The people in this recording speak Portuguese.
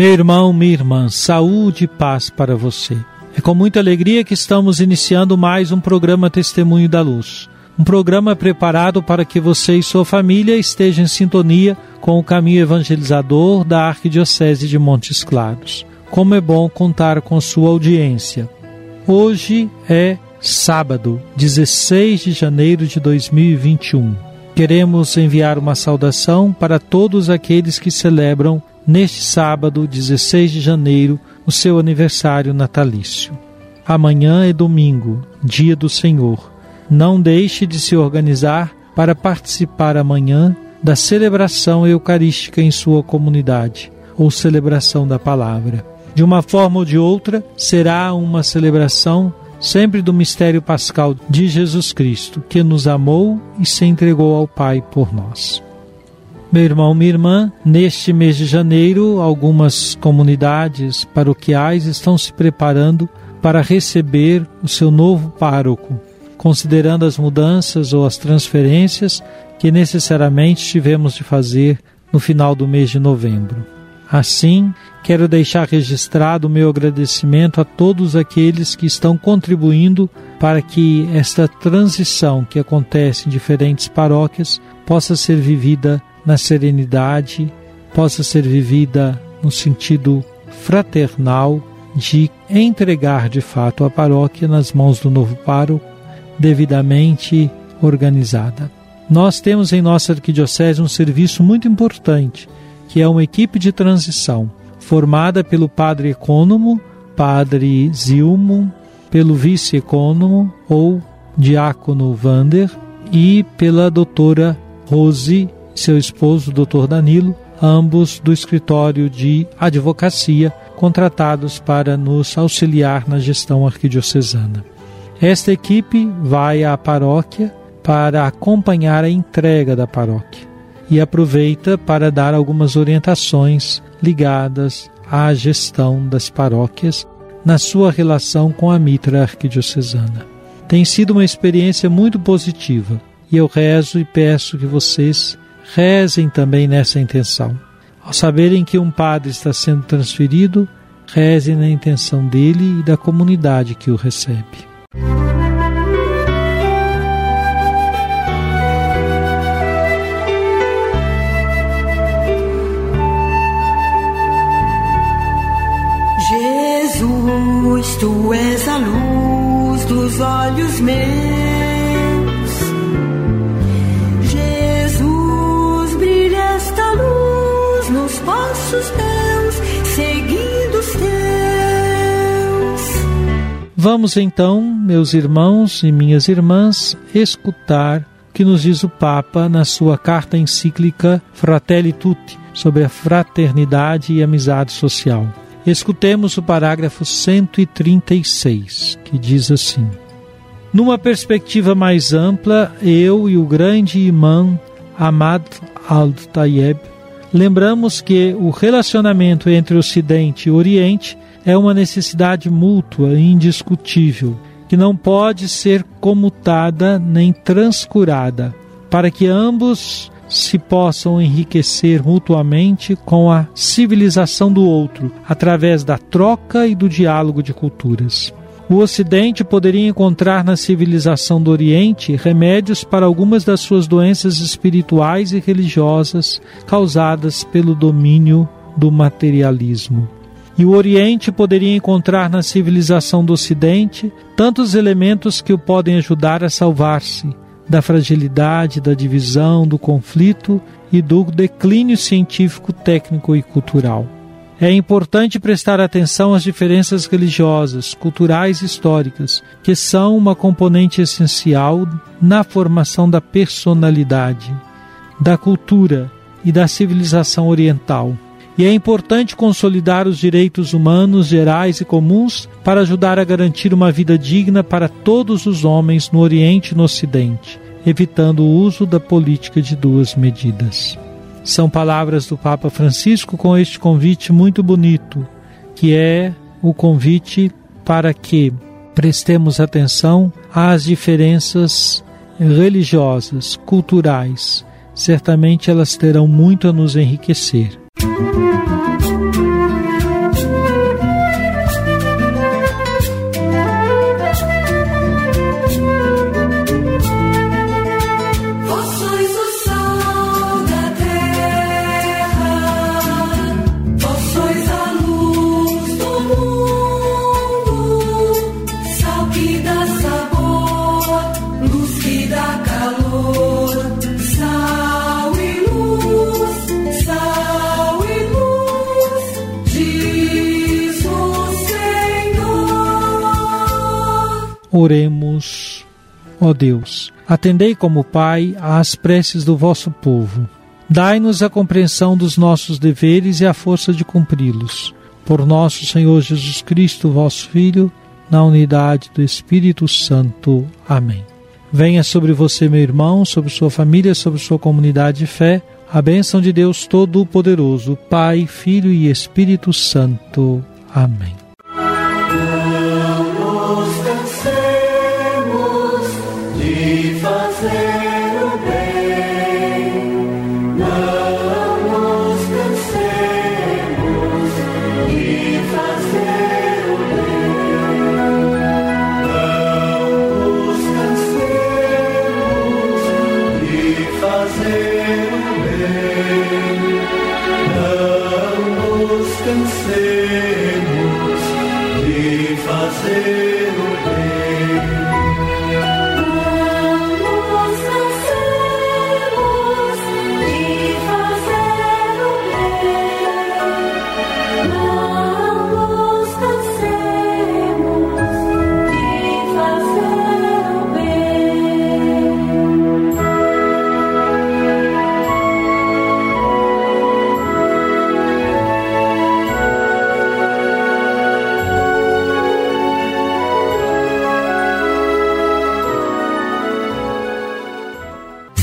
Meu irmão, minha irmã, saúde e paz para você. É com muita alegria que estamos iniciando mais um programa Testemunho da Luz. Um programa preparado para que você e sua família estejam em sintonia com o caminho evangelizador da Arquidiocese de Montes Claros. Como é bom contar com sua audiência. Hoje é sábado, 16 de janeiro de 2021. Queremos enviar uma saudação para todos aqueles que celebram neste sábado, 16 de janeiro, o seu aniversário natalício. Amanhã é domingo, dia do Senhor. Não deixe de se organizar para participar amanhã da celebração eucarística em sua comunidade ou celebração da palavra. De uma forma ou de outra, será uma celebração sempre do mistério pascal de Jesus Cristo, que nos amou e se entregou ao Pai por nós. Meu irmão, minha irmã, neste mês de janeiro, algumas comunidades paroquiais estão se preparando para receber o seu novo pároco, considerando as mudanças ou as transferências que necessariamente tivemos de fazer no final do mês de novembro. Assim, quero deixar registrado o meu agradecimento a todos aqueles que estão contribuindo para que esta transição que acontece em diferentes paróquias possa ser vivida na serenidade, possa ser vivida no sentido fraternal de entregar de fato a paróquia nas mãos do novo pároco, devidamente organizada. Nós temos em nossa arquidiocese um serviço muito importante, que é uma equipe de transição, formada pelo padre ecônomo, padre Zilmo, pelo vice-ecônomo ou diácono Vander e pela doutora Rose seu esposo, Dr. Danilo, ambos do escritório de advocacia, contratados para nos auxiliar na gestão arquidiocesana. Esta equipe vai à paróquia para acompanhar a entrega da paróquia e aproveita para dar algumas orientações ligadas à gestão das paróquias na sua relação com a mitra arquidiocesana. Tem sido uma experiência muito positiva e eu rezo e peço que vocês rezem também nessa intenção. Ao saberem que um padre está sendo transferido, rezem na intenção dele e da comunidade que o recebe. Jesus, tu és a luz dos olhos meus. Vamos então, meus irmãos e minhas irmãs, escutar o que nos diz o Papa na sua carta encíclica Fratelli Tutti sobre a fraternidade e amizade social. Escutemos o parágrafo 136, que diz assim: Numa perspectiva mais ampla, eu e o grande imã Ahmad al-Tayeb lembramos que o relacionamento entre Ocidente e Oriente é uma necessidade mútua e indiscutível, que não pode ser comutada nem transcurada, para que ambos se possam enriquecer mutuamente com a civilização do outro, através da troca e do diálogo de culturas. O Ocidente poderia encontrar na civilização do Oriente remédios para algumas das suas doenças espirituais e religiosas causadas pelo domínio do materialismo. E o Oriente poderia encontrar na civilização do Ocidente tantos elementos que o podem ajudar a salvar-se da fragilidade, da divisão, do conflito e do declínio científico, técnico e cultural. É importante prestar atenção às diferenças religiosas, culturais e históricas, que são uma componente essencial na formação da personalidade, da cultura e da civilização oriental. E é importante consolidar os direitos humanos gerais e comuns para ajudar a garantir uma vida digna para todos os homens no Oriente e no Ocidente, evitando o uso da política de duas medidas. São palavras do Papa Francisco com este convite muito bonito, que é o convite para que prestemos atenção às diferenças religiosas, culturais. Certamente elas terão muito a nos enriquecer. Música Oremos, ó Deus, atendei como Pai às preces do vosso povo. Dai-nos a compreensão dos nossos deveres e a força de cumpri-los. Por nosso Senhor Jesus Cristo, vosso Filho, na unidade do Espírito Santo. Amém. Venha sobre você, meu irmão, sobre sua família, sobre sua comunidade de fé, a bênção de Deus Todo-Poderoso, Pai, Filho e Espírito Santo. Amém. descansemos e fazemos.